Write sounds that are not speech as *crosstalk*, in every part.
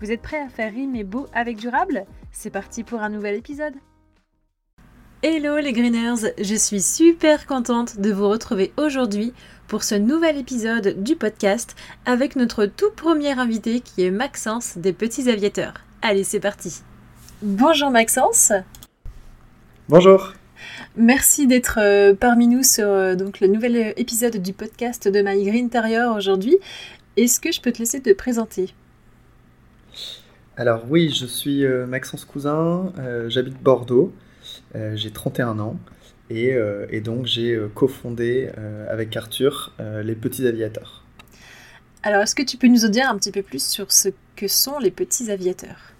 Vous êtes prêts à faire rimer beau avec durable? C'est parti pour un nouvel épisode. Hello les Greeners, je suis super contente de vous retrouver aujourd'hui pour ce nouvel épisode du podcast avec notre tout premier invité qui est Maxence des Petits Aviateurs. Allez, c'est parti. Bonjour Maxence. Bonjour. Merci d'être euh, parmi nous sur euh, donc, le nouvel épisode du podcast de My Green Interior aujourd'hui. Est-ce que je peux te laisser te présenter? Alors oui, je suis euh, Maxence Cousin, euh, j'habite Bordeaux, euh, j'ai 31 ans et, donc j'ai cofondé avec Arthur les Petits Aviateurs. Alors est-ce que tu peux nous en dire un petit peu plus sur ce que sont les Petits Aviateurs?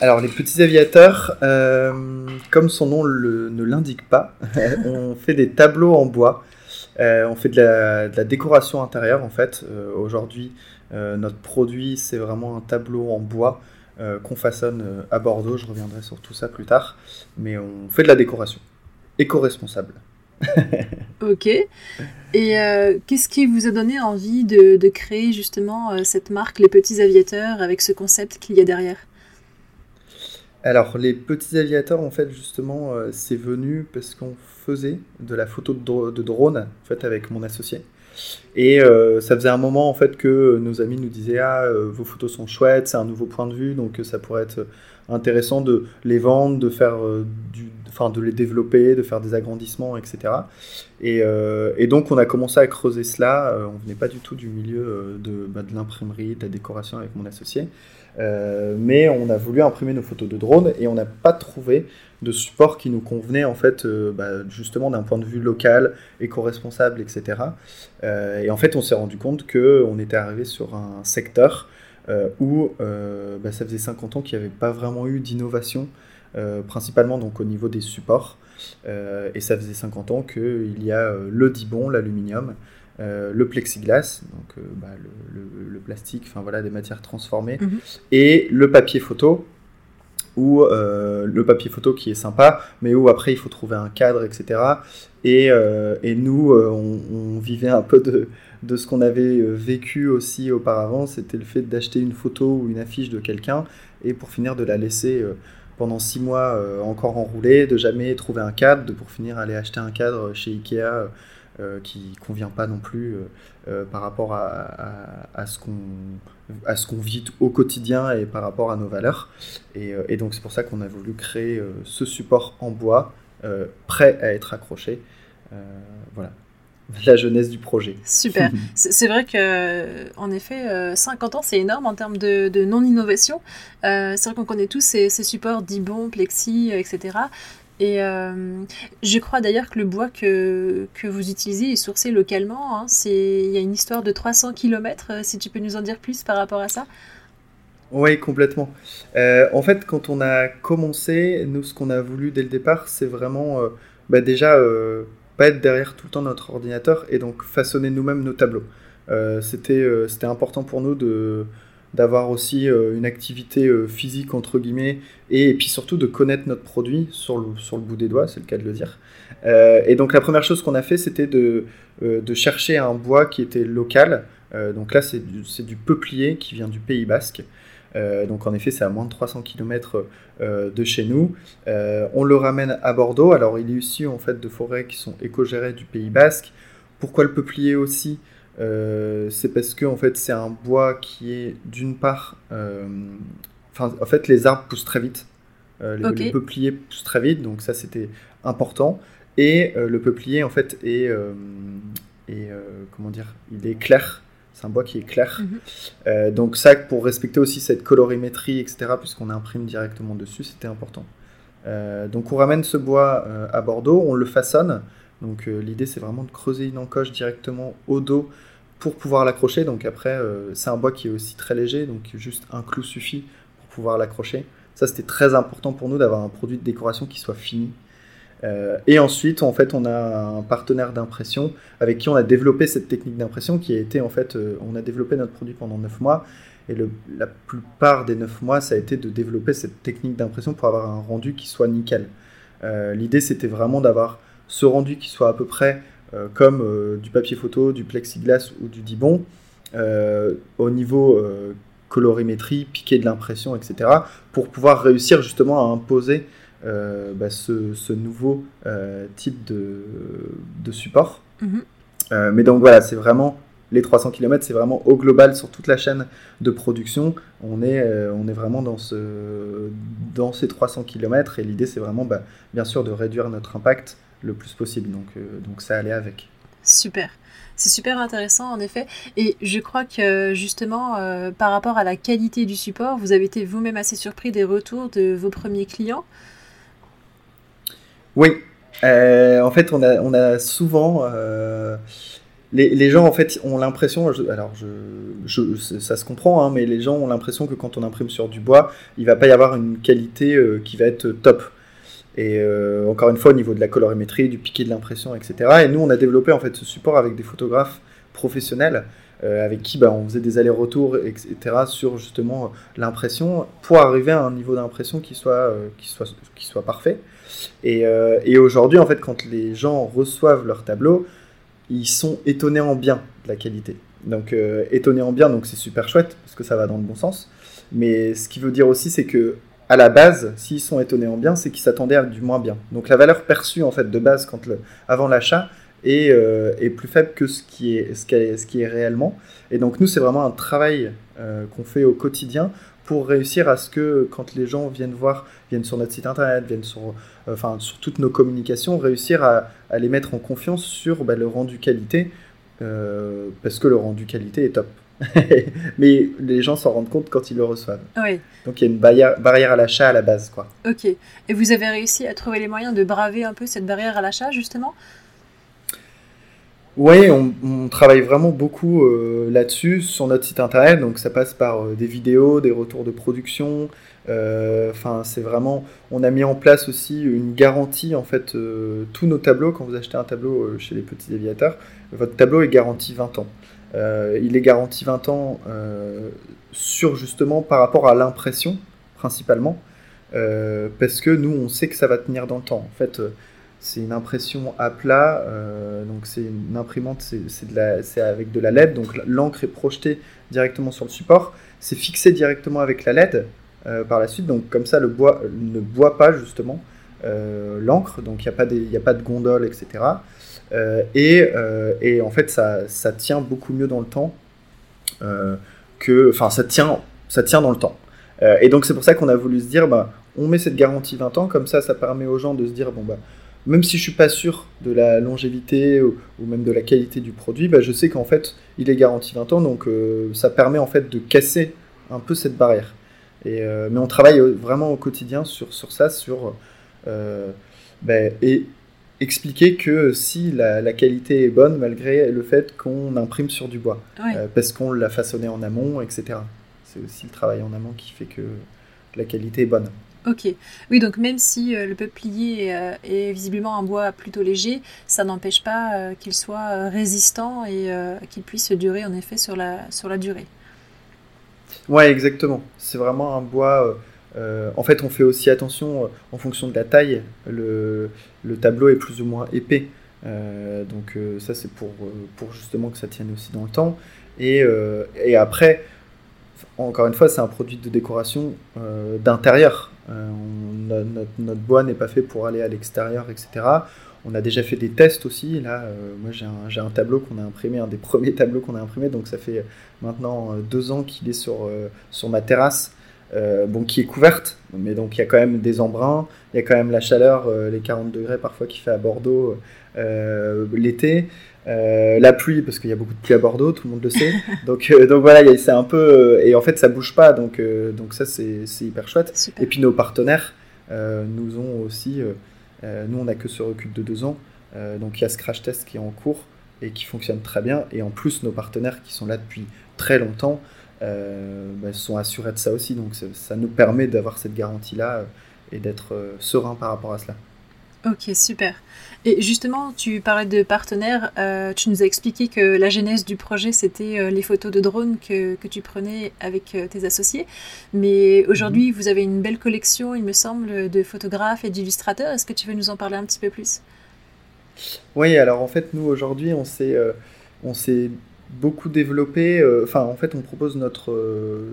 Alors les petits aviateurs, comme son nom ne l'indique pas, *laughs* on fait des tableaux en bois, on fait de la, décoration intérieure en fait. Aujourd'hui, euh, notre produit, c'est vraiment un tableau en bois euh, qu'on façonne euh, à Bordeaux. Je reviendrai sur tout ça plus tard. Mais on fait de la décoration. Éco-responsable. *laughs* ok. Et qu'est-ce qui vous a donné envie de, créer justement cette marque, les petits aviateurs, avec ce concept qu'il y a derrière? Alors, les petits aviateurs, en fait, justement, c'est venu parce qu'on faisait de la photo de, drone, en fait, avec mon associé. Et euh, ça faisait un moment en fait que nos amis nous disaient ah euh, vos photos sont chouettes, c'est un nouveau point de vue, donc ça pourrait être intéressant de les vendre, de euh, les développer, de faire des agrandissements, etc. Et, et donc on a commencé à creuser cela. on venait pas du tout du milieu de, bah, de l'imprimerie, de la décoration avec mon associé, mais on a voulu imprimer nos photos de drone et on n'a pas trouvé de support qui nous convenait en fait euh, bah, justement d'un point de vue local, éco-responsable, etc. Euh, et en fait on s'est rendu compte qu'on était arrivé sur un secteur euh, où bah, ça faisait 50 ans qu'il n'y avait pas vraiment eu d'innovation, principalement donc au niveau des supports. et ça faisait 50 ans qu'il y a le dibon, l'aluminium, le plexiglas, donc bah, le, plastique, enfin voilà, des matières transformées, mhm. et le papier photo, ou euh, le papier photo qui est sympa, mais où après il faut trouver un cadre, etc. Et, euh, et nous, euh, on, vivait un peu de, de ce qu'on avait vécu aussi auparavant, c'était le fait d'acheter une photo ou une affiche de quelqu'un et pour finir de la laisser pendant six mois encore enroulée, de jamais trouver un cadre, de pour finir aller acheter un cadre chez Ikea euh, qui convient pas non plus euh, euh, par rapport à, à, ce qu'on à ce qu'on vit au quotidien et par rapport à nos valeurs. Et, et donc c'est pour ça qu'on a voulu créer ce support en bois prêt à être accroché. voilà *laughs* la jeunesse du projet. Super. *laughs* C'est vrai que, en effet, 50 ans, c'est énorme en termes de, de non-innovation. c'est vrai qu'on connaît tous ces, ces supports Dibon, Plexi, etc. Et euh, je crois d'ailleurs que le bois que, que, vous utilisez est sourcé localement. Hein. Il y a une histoire de 300 km, euh, si tu peux nous en dire plus par rapport à ça? Oui, complètement. Euh, en fait, quand on a commencé, nous, ce qu'on a voulu dès le départ, c'est vraiment bah, déjà pas être derrière tout le temps notre ordinateur et donc façonner nous-mêmes nos tableaux. C'était important pour nous de d'avoir aussi euh, une activité euh, physique entre guillemets et, puis surtout de connaître notre produit sur le, bout des doigts, c'est le cas de le dire. Euh, et donc la première chose qu'on a fait, c'était de, chercher un bois qui était local. donc là, c'est du, du, peuplier qui vient du Pays Basque. donc en effet, c'est à moins de 300 km de chez nous. on le ramène à Bordeaux. Alors il est issu en fait de forêts qui sont éco-gérées du Pays Basque. Pourquoi le peuplier aussi? Euh, c'est parce que en fait c'est un bois qui est d'une part, euh, enfin en fait les arbres poussent très vite, euh, les, peupliers poussent très vite, donc ça c'était important. Et le peuplier en fait est, est comment dire, il est clair. C'est un bois qui est clair. Mhm. donc ça, pour respecter aussi cette colorimétrie, etc., puisqu'on imprime directement dessus, c'était important. donc on ramène ce bois à Bordeaux, on le façonne. Donc l'idée c'est vraiment de creuser une encoche directement au dos pour pouvoir l'accrocher. Donc après, c'est un bois qui est aussi très léger, donc juste un clou suffit pour pouvoir l'accrocher. Ça, c'était très important pour nous d'avoir un produit de décoration qui soit fini. et ensuite, en fait, on a un partenaire d'impression avec qui on a développé cette technique d'impression qui a été, en fait, on a développé notre produit pendant 9 mois et la plupart des 9 mois, ça a été de développer cette technique d'impression pour avoir un rendu qui soit nickel. Euh, l'idée, c'était vraiment d'avoir ce rendu qui soit à peu près euh, comme euh, du papier photo, du plexiglas ou du dibon, au niveau colorimétrie, piqué de l'impression, etc., pour pouvoir réussir justement à imposer bah, ce, nouveau type de, support. Mm-hmm. mais donc voilà, c'est vraiment les 300 km, c'est vraiment au global sur toute la chaîne de production. On est, euh, on est vraiment dans, ce, dans ces 300 km et l'idée, c'est vraiment, bah, bien sûr, de réduire notre impact le plus possible. Donc, euh, donc ça allait avec. Super. C'est super intéressant en effet. Et je crois que justement, euh, par rapport à la qualité du support, vous avez été vous-même assez surpris des retours de vos premiers clients? Oui. en fait, on a, on a souvent les, gens en fait ont l'impression, alors je, ça se comprend, hein, mais les gens ont l'impression que quand on imprime sur du bois, il va pas y avoir une qualité euh, qui va être top. Et euh, encore une fois, au niveau de la colorimétrie, du piqué de l'impression, etc. Et nous, on a développé en fait ce support avec des photographes professionnels euh, avec qui bah, on faisait des allers-retours, etc. sur justement l'impression pour arriver à un niveau d'impression qui soit, qui soit, qui soit parfait. Et, et aujourd'hui, en fait, quand les gens reçoivent leur tableau, ils sont étonnés en bien de la qualité. Donc euh, étonnés en bien, donc c'est super chouette parce que ça va dans le bon sens. Mais ce qui veut dire aussi, c'est que à la base, s'ils sont étonnés en bien, c'est qu'ils s'attendaient à du moins bien. Donc la valeur perçue en fait de base avant l'achat est, euh, est, plus faible que ce qui est, réellement. Et donc nous, c'est vraiment un travail euh, qu'on fait au quotidien pour réussir à ce que quand les gens viennent voir, viennent sur notre site internet, viennent sur, euh, sur toutes nos communications, réussir à, les mettre en confiance sur bah, le rendu qualité, parce que le rendu qualité est top. *laughs* Mais les gens s'en rendent compte quand ils le reçoivent. Oui. Donc il y a une barrière, barrière à l'achat à la base. Quoi. Ok. Et vous avez réussi à trouver les moyens de braver un peu cette barrière à l'achat, justement? Oui, on, travaille vraiment beaucoup euh, là-dessus sur notre site internet. Donc ça passe par euh, des vidéos, des retours de production. Euh, enfin, c'est vraiment. On a mis en place aussi une garantie en fait. tous nos tableaux, quand vous achetez un tableau chez les petits aviateurs, votre tableau est garanti 20 ans. Il est garanti 20 ans sur justement par rapport à l'impression principalement, parce que nous on sait que ça va tenir dans le temps. En fait c'est une impression à plat, euh, donc c'est une imprimante, c'est avec de la LED, donc l'encre est projetée directement sur le support, c'est fixé directement avec la LED euh, par la suite, donc comme ça le bois ne boit pas justement euh, l'encre, donc il n'y a, a pas de gondole, etc. Et, et, en fait ça, tient beaucoup mieux dans le temps que, enfin ça tient, ça tient dans le temps. et donc c'est pour ça qu'on a voulu se dire, bah, on met cette garantie 20 ans, comme ça ça permet aux gens de se dire, bon bah même si je suis pas sûr de la longévité ou, même de la qualité du produit, bah, je sais qu'en fait, il est garanti 20 ans, donc euh, ça permet en fait de casser un peu cette barrière. Et, euh, mais on travaille vraiment au quotidien sur, ça, sur euh, ben, et expliquer que si la, qualité est bonne malgré le fait qu'on imprime sur du bois, parce qu'on l'a façonné en amont, etc. C'est aussi le travail en amont qui fait que la qualité est bonne. Ok. Oui, donc même si euh, le peuplier euh, est visiblement un bois plutôt léger, ça n'empêche pas euh, qu'il soit résistant et qu'il puisse durer en effet sur la, sur la durée. Ouais, exactement. C'est vraiment un bois. En fait, on fait aussi attention en fonction de la taille. Le, le tableau est plus ou moins épais. donc ça, c'est pour, justement que ça tienne aussi dans le temps. Et, après, encore une fois, c'est un produit de décoration d'intérieur. Euh, notre, bois n'est pas fait pour aller à l'extérieur, etc. On a déjà fait des tests aussi. Là, euh, moi, j'ai un, tableau qu'on a imprimé, un des *laughs* premiers tableaux qu'on a imprimé. Donc, ça fait maintenant euh, deux ans qu'il est sur ma terrasse. Bon, qui est couverte, mais donc il y a quand même des embruns, il y a quand même la chaleur, les 40 degrés parfois qu'il fait à Bordeaux l'été. Euh, la pluie, parce qu'il y a beaucoup de pluie à Bordeaux, tout le monde le sait. *laughs* donc, euh, donc voilà, c'est un peu. Euh, et en fait, ça bouge pas, donc, donc ça, c'est hyper chouette. Et puis nos partenaires nous ont aussi. nous, on a que ce recul de deux ans. donc il y a ce crash test qui est en cours. et qui fonctionne très bien. Et en plus, nos partenaires qui sont là depuis très longtemps bah, sont assurés de ça aussi. Donc ça nous permet d'avoir cette garantie-là et d'être serein par rapport à cela. Ok, super. Et justement, tu parlais de partenaires. Euh, tu nous as expliqué que la genèse du projet, c'était euh, les photos de drone que, que, tu prenais avec euh, tes associés. Mais aujourd'hui, mhm. vous avez une belle collection, il me semble, de photographes et d'illustrateurs. Est-ce que tu veux nous en parler un petit peu plus? Oui, alors en fait, nous, aujourd'hui, on s'est beaucoup développé. Enfin, en fait, on propose notre,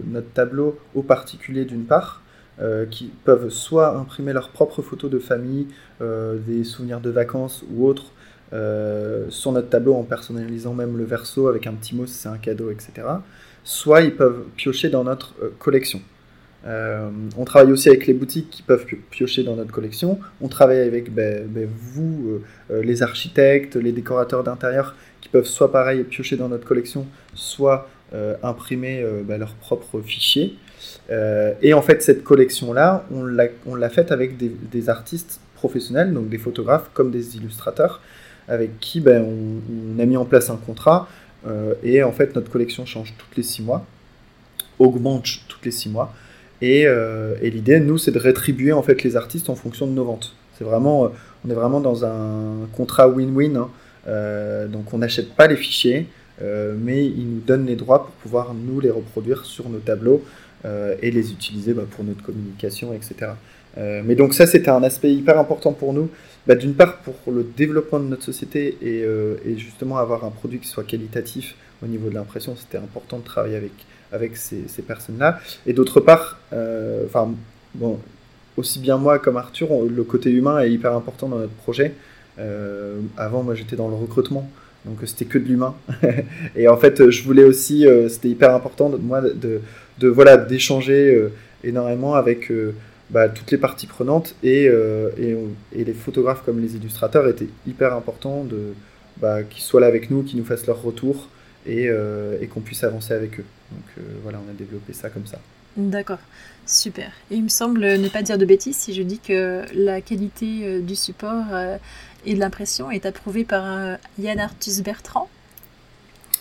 notre tableau aux particuliers d'une part. Euh, qui peuvent soit imprimer leurs propres photos de famille, euh, des souvenirs de vacances ou autres, euh, sur notre tableau en personnalisant même le verso avec un petit mot si c'est un cadeau, etc. Soit ils peuvent piocher dans notre collection. on travaille aussi avec les boutiques qui peuvent piocher dans notre collection. On travaille avec ben, ben, vous, les architectes, les décorateurs d'intérieur, peuvent soit pareil piocher dans notre collection, soit imprimer ben, leurs propres fichiers. Euh, et en fait, cette collection-là, on l'a faite avec des, artistes professionnels, donc des photographes comme des illustrateurs, avec qui ben, on, a mis en place un contrat. Euh, et en fait, notre collection change toutes les six mois, augmente toutes les six mois. Et, euh, et l'idée, nous, c'est de rétribuer en fait les artistes en fonction de nos ventes. C'est vraiment, on est vraiment dans un contrat win-win. Hein. Donc, on n'achète pas les fichiers, mais ils nous donnent les droits pour pouvoir nous les reproduire sur nos tableaux euh, et les utiliser bah, pour notre communication, etc. Euh, mais donc ça, c'était un aspect hyper important pour nous. Bah, d'une part, pour le développement de notre société et, euh, justement avoir un produit qui soit qualitatif au niveau de l'impression, c'était important de travailler avec, avec ces, personnes-là. Et d'autre part, aussi bien moi comme Arthur, le côté humain est hyper important dans notre projet. Avant, moi, j'étais dans le recrutement. Donc c'était que de l'humain. *laughs* et en fait, je voulais aussi, c'était hyper important moi de, de voilà d'échanger euh, énormément avec euh, bah, toutes les parties prenantes et, euh, et, les photographes comme les illustrateurs étaient hyper importants de bah, qu'ils soient là avec nous, qu'ils nous fassent leur retour et, et qu'on puisse avancer avec eux. Donc voilà, on a développé ça comme ça. D'accord, super. Et il me semble ne pas dire de bêtises si je dis que la qualité du support et de l'impression est approuvée par Yann Arthus Bertrand.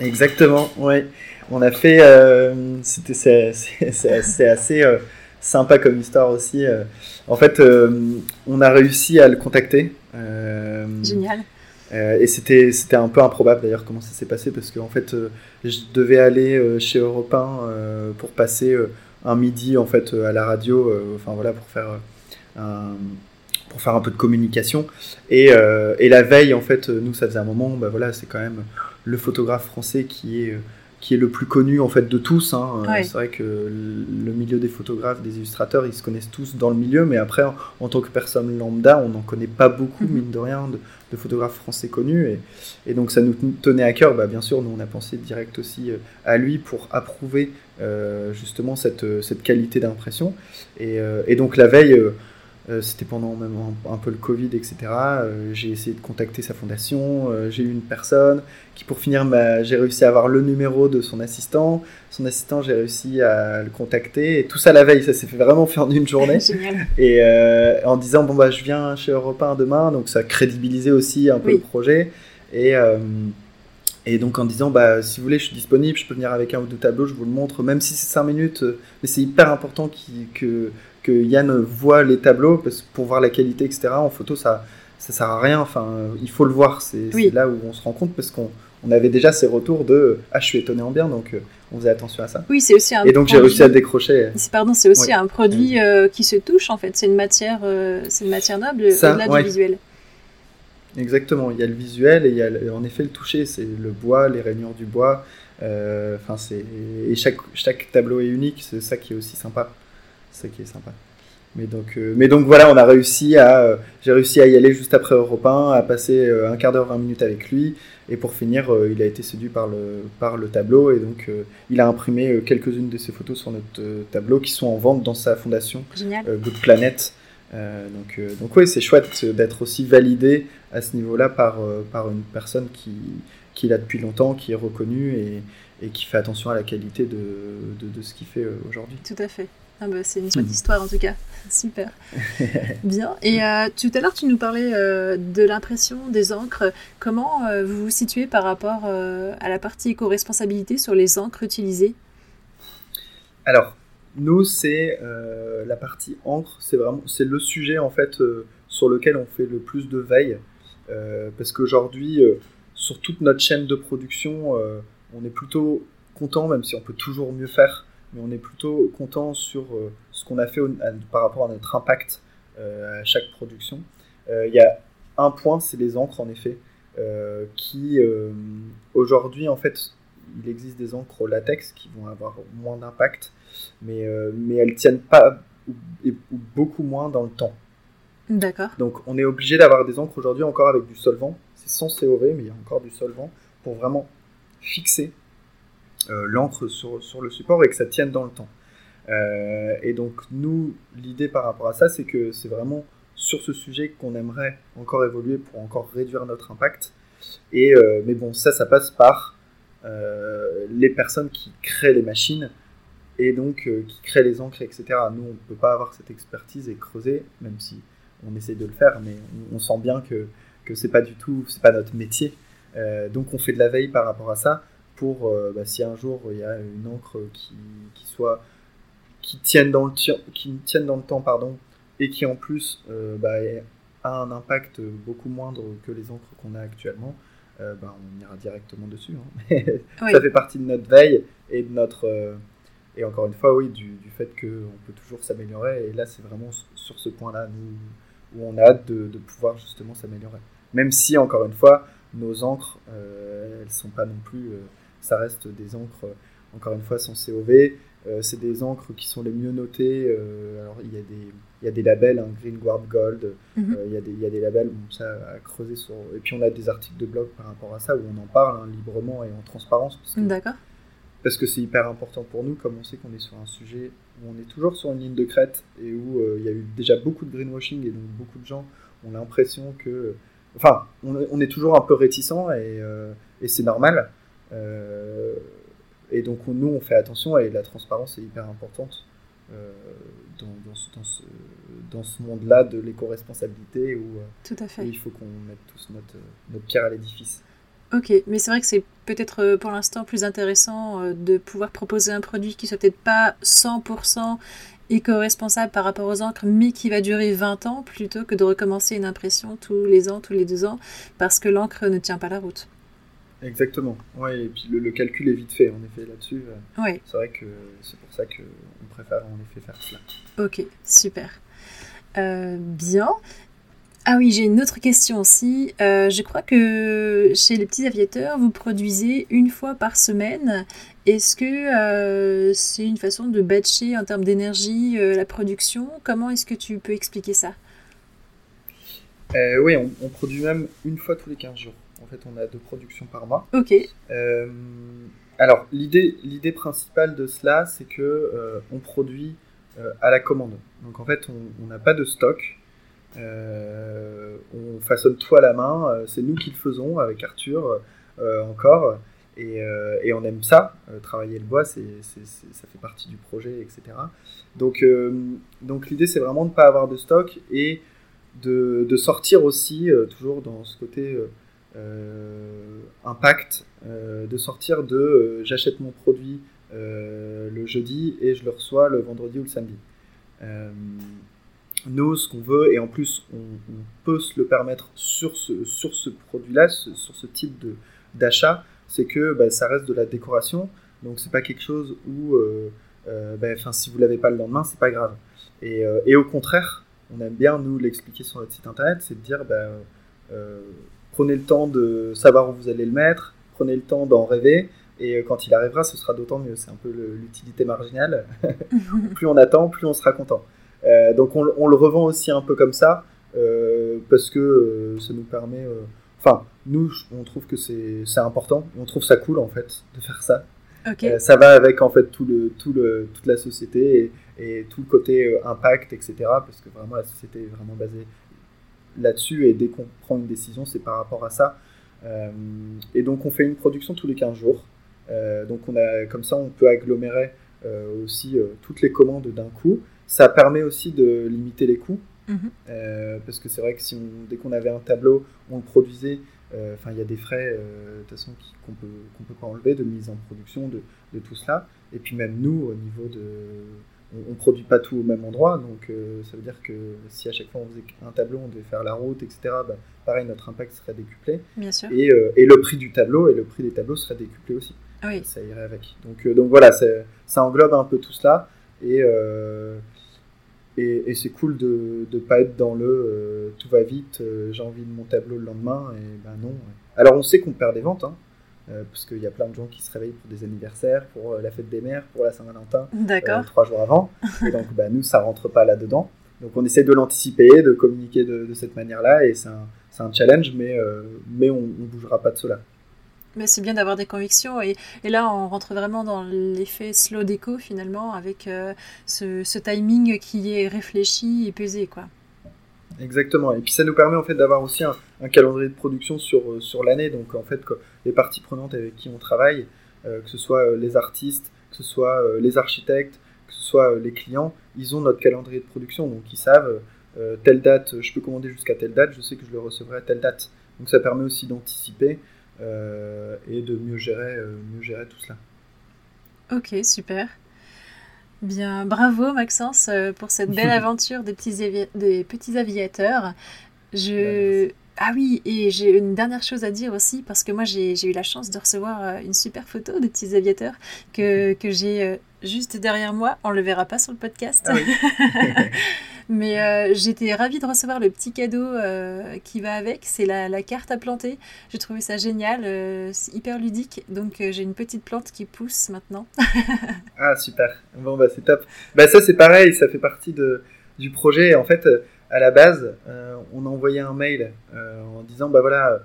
Exactement, ouais. On a fait, euh, c'était c'est assez euh, sympa comme histoire aussi. Euh. En fait, on a réussi à le contacter. Génial. et c'était c'était un peu improbable d'ailleurs comment ça s'est passé parce qu'en fait je devais aller chez Europe 1 pour passer un midi en fait à la radio, enfin voilà pour faire un pour faire un peu de communication. Et, et, la veille, en fait, nous, ça faisait un moment, bah voilà, c'est quand même le photographe français qui est, qui est le plus connu en fait de tous. Hein. C'est vrai que le milieu des photographes, des illustrateurs, ils se connaissent tous dans le milieu, mais après, en, tant que personne lambda, on n'en connaît pas beaucoup, mhm. mine de rien, de, photographes français connus. Et, et, donc ça nous tenait à cœur, bah, bien sûr, nous on a pensé direct aussi euh, à lui pour approuver euh, justement cette, cette qualité d'impression. Et, euh, et, donc la veille euh, c'était pendant même un, peu le Covid, etc. Euh, j'ai essayé de contacter sa fondation. Euh, j'ai eu une personne qui, pour finir, j'ai réussi à avoir le numéro de son assistant. Son assistant, j'ai réussi à le contacter. Et tout ça la veille, ça s'est fait vraiment faire en une journée. *laughs* et en disant, bon, bah, je viens chez Europe 1 demain. Donc ça crédibilisait aussi un peu le projet. Et. Et donc en disant, bah, si vous voulez, je suis disponible, je peux venir avec un ou deux tableaux, je vous le montre, même si c'est 5 minutes, mais c'est hyper important que, que Yann voit les tableaux parce pour voir la qualité, etc. En photo, ça ça sert à rien. Enfin, il faut le voir. C'est là où on se rend compte parce qu'on on avait déjà ces retours de ah je suis étonné en bien donc euh, on faisait attention à ça. Oui, c'est aussi un Et donc j'ai réussi à décrocher. Pardon, c'est aussi un produit euh, qui se touche en fait. C'est une matière, euh, c'est une matière noble au-delà du visuel. Exactement. Il y a le visuel et il y a en effet le toucher. C'est le bois, les rainures du bois. Enfin c'est et chaque chaque tableau est unique. C'est ça qui est aussi sympa ça qui est sympa. Mais donc, euh, mais donc voilà, on a réussi à, euh, j'ai réussi à y aller juste après Europe 1, à passer euh, un quart d'heure, 20 minutes avec lui. Et pour finir, il a été séduit par le, par le tableau et donc il a imprimé quelques-unes de ses photos sur notre tableau qui sont en vente dans sa fondation Good Planet. donc, donc oui, c'est chouette d'être aussi validé à ce niveau-là par, par une personne qui, qui l'a depuis longtemps, qui est reconnue et, et, qui fait attention à la qualité de, de, de ce qu'il fait aujourd'hui. Tout à fait. Ah bah, c'est une chouette histoire en tout cas. *laughs* Super. *laughs* Bien. Et euh, tout à l'heure, tu nous parlais euh, de l'impression des encres. Comment euh, vous vous situez par rapport à la partie éco-responsabilité sur les encres utilisées? Alors, nous, c'est la partie encre. C'est vraiment c'est le sujet en fait sur lequel on fait le plus de veille. parce qu'aujourd'hui, sur toute notre chaîne de production, on est plutôt content, même si on peut toujours mieux faire mais on est plutôt content sur euh, ce qu'on a fait par rapport à notre impact euh, à chaque production. Euh, il y a un point, c'est les encres en effet, qui aujourd'hui en fait, il existe des encres au latex qui vont avoir moins d'impact, mais, mais elles tiennent pas ou, beaucoup moins dans le temps. D'accord. Donc on est obligé d'avoir des encres aujourd'hui encore avec du solvant. C'est sans COV, mais il y a encore du solvant pour vraiment fixer euh, l'encre sur, sur, le support et que ça tienne dans le temps. Euh, et donc nous, l'idée par rapport à ça, c'est que c'est vraiment sur ce sujet qu'on aimerait encore évoluer pour encore réduire notre impact. Et, euh, mais bon, ça, ça passe par les personnes qui créent les machines et donc qui créent les encres, etc. Nous, on ne peut pas avoir cette expertise et creuser, même si on essaie de le faire, mais on, sent bien que, que c'est pas du tout, c'est pas notre métier. donc on fait de la veille par rapport à ça pour euh, bah, si un jour il y a une encre qui, qui soit qui tienne dans le qui tienne dans le temps pardon et qui en plus euh, bah, a un impact beaucoup moindre que les encres qu'on a actuellement euh, bah, on ira directement dessus hein. *laughs* ça fait partie de notre veille et de notre et encore une fois oui du, du fait qu'on peut toujours s'améliorer. Et là c'est vraiment sur ce point là où on a hâte de, de pouvoir justement s'améliorer. Même si encore une fois nos encres elles sont pas non plus ça reste des encres, encore une fois, sans COV. Euh, c'est des encres qui sont les mieux notées. Euh, alors, il y, a des, il y a des labels, hein, Green Guard Gold, mhm. euh, il, y a des, il y a des labels, bon, ça à creuser sur. Et puis, on a des articles de blog par rapport à ça où on en parle hein, librement et en transparence. D'accord. Parce que c'est hyper important pour nous, comme on sait qu'on est sur un sujet où on est toujours sur une ligne de crête et où il y a eu déjà beaucoup de greenwashing et donc beaucoup de gens ont l'impression que. Enfin, on, est toujours un peu réticent et, et c'est normal. Euh, et donc nous, on fait attention et la transparence est hyper importante euh, dans, dans, ce, dans, ce, monde-là de l'éco-responsabilité où euh, Tout à fait. il faut qu'on mette tous notre, notre pierre à l'édifice. Ok, mais c'est vrai que c'est peut-être pour l'instant plus intéressant de pouvoir proposer un produit qui soit peut-être pas 100% éco-responsable par rapport aux encres, mais qui va durer 20 ans, plutôt que de recommencer une impression tous les ans, tous les deux ans, parce que l'encre ne tient pas la route. Exactement. Ouais, et puis le, calcul est vite fait, en effet, là-dessus. Euh, oui. C'est vrai que c'est pour ça qu'on préfère en effet faire cela. Ok, super. Euh, bien. Ah oui, j'ai une autre question aussi. Euh, je crois que chez les petits aviateurs, vous produisez une fois par semaine. Est-ce que c'est une façon de batcher en termes d'énergie la production? Comment est-ce que tu peux expliquer ça? Oui, on, on, produit même une fois tous les 15 jours. En fait, on a deux productions par mois. Ok. Euh, alors, l'idée, principale de cela, c'est que euh, on produit euh, à la commande. Donc, en fait, on n'a pas de stock. on façonne tout à la main. c'est nous qui le faisons avec Arthur encore. Et, et, on aime ça. travailler le bois, ça fait partie du projet, etc. Donc, donc l'idée, c'est vraiment de ne pas avoir de stock et de, de sortir aussi, toujours dans ce côté impact euh, de sortir de euh, j'achète mon produit le jeudi et je le reçois le vendredi ou le samedi. nous, ce qu'on veut, et en plus, on, peut se le permettre sur ce, sur ce produit-là, sur ce type d'achat, c'est que bah, ça reste de la décoration. Donc, c'est pas quelque chose où, bah, si vous l'avez pas le lendemain, c'est pas grave. Et, et, au contraire, on aime bien nous l'expliquer sur notre site internet, c'est de dire, bah, prenez le temps de savoir où vous allez le mettre, prenez le temps d'en rêver, et euh, quand il arrivera, ce sera d'autant mieux. C'est un peu l'utilité marginale. *laughs* plus on attend, plus on sera content. Euh, donc on, le revend aussi un peu comme ça, euh, parce que ça nous permet... Enfin, nous, on trouve que c'est important, on trouve ça cool en fait de faire ça. ça va avec en fait tout le, tout le, toute la société et, et tout le côté impact, etc. Parce que vraiment la société est vraiment basée là-dessus et dès qu'on prend une décision, c'est par rapport à ça. Euh, et donc on fait une production tous les 15 jours. Euh, donc on a, comme ça, on peut agglomérer aussi toutes les commandes d'un coup. Ça permet aussi de limiter les coûts. Mhm. parce que c'est vrai que si dès qu'on avait un tableau, on le produisait, enfin il y a des frais de toute façon qu'on peut qu'on peut pas enlever de mise en production de, de, tout cela et puis même nous au niveau de on, ne produit pas tout au même endroit, donc euh, ça veut dire que si à chaque fois on faisait un tableau, on devait faire la route, etc., bah, pareil, notre impact serait décuplé. Bien sûr. Et, euh, et, le prix du tableau et le prix des tableaux serait décuplé aussi. Oui. Ça irait avec. Donc, euh, donc voilà, ça englobe un peu tout cela. Et, et, et c'est cool de ne pas être dans le tout va vite, j'ai envie de mon tableau le lendemain, et ben non. Alors on sait qu'on perd des ventes, hein, euh, parce qu'il y a plein de gens qui se réveillent pour des anniversaires, pour euh, la fête des mères, pour la Saint-Valentin, euh, trois jours avant. Et donc, bah, nous, ça rentre pas là-dedans. Donc, on essaie de l'anticiper, de communiquer de, cette manière-là, et c'est un, un, challenge, mais, mais on ne bougera pas de cela. Mais c'est bien d'avoir des convictions, et, et, là, on rentre vraiment dans l'effet slow déco, finalement, avec ce, ce timing qui est réfléchi et pesé, quoi. Exactement. Et puis ça nous permet en fait d'avoir aussi un, calendrier de production sur, euh, sur l'année. Donc en fait, les parties prenantes avec qui on travaille, euh, que ce soit euh, les artistes, que ce soit les architectes, que ce soit les clients, ils ont notre calendrier de production. Donc ils savent telle date, je peux commander jusqu'à telle date, je sais que je le recevrai à telle date. Donc ça permet aussi d'anticiper et de mieux gérer, mieux gérer tout cela. Ok, super. Bien, bravo Maxence euh, pour cette belle *laughs* aventure des petits, des petits aviateurs. Je... Ah oui, et j'ai une dernière chose à dire aussi, parce que moi j'ai eu la chance de recevoir euh, une super photo des petits aviateurs que, que j'ai euh, juste derrière moi. On le verra pas sur le podcast. Ah *laughs* Mais euh, j'étais ravie de recevoir le petit cadeau euh, qui va avec. C'est la, la, carte à planter. J'ai trouvé ça génial, euh, c'est hyper ludique. Donc j'ai une petite plante qui pousse maintenant. *laughs* ah super. Bon bah c'est top. Bah ça c'est pareil, ça fait partie de, du projet. En fait, à la base, on a envoyé un mail en disant bah voilà.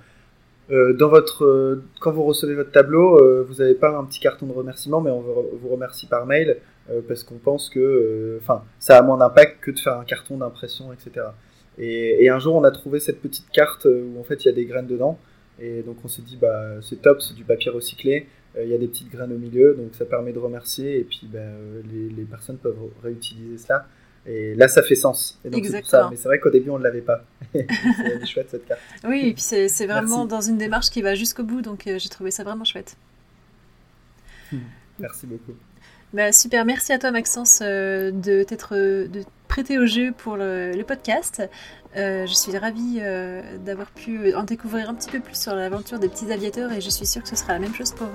votre, quand vous recevez votre tableau, vous n'avez pas un petit carton de remerciement, mais on vous remercie par mail. Euh, parce qu'on pense que euh, ça a moins d'impact que de faire un carton d'impression, etc. Et, un jour, on a trouvé cette petite carte euh, où en fait il y a des graines dedans. Et donc on s'est dit, bah, c'est top, c'est du papier recyclé, il y a des petites graines au milieu, donc ça permet de remercier, et puis bah, les, les, personnes peuvent réutiliser cela. Et là, ça fait sens. Et donc, ça. Mais c'est vrai qu'au début, on ne l'avait pas. *laughs* c'est *laughs* chouette cette carte. Oui, et puis c'est vraiment dans une démarche qui va jusqu'au bout, donc j'ai trouvé ça vraiment chouette. Merci beaucoup. Bah, super, merci à toi Maxence euh, de t'être de prêter au jeu pour le, podcast. Euh, je suis ravie euh, d'avoir pu en découvrir un petit peu plus sur l'aventure des petits aviateurs et je suis sûre que ce sera la même chose pour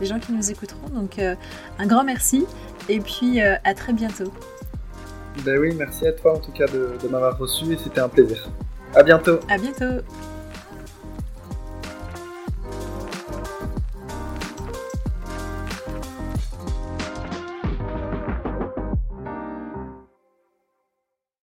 les gens qui nous écouteront. Donc un grand merci et puis à très bientôt. Ben oui, merci à toi en tout cas de, m'avoir reçu et c'était un plaisir. À bientôt. À bientôt.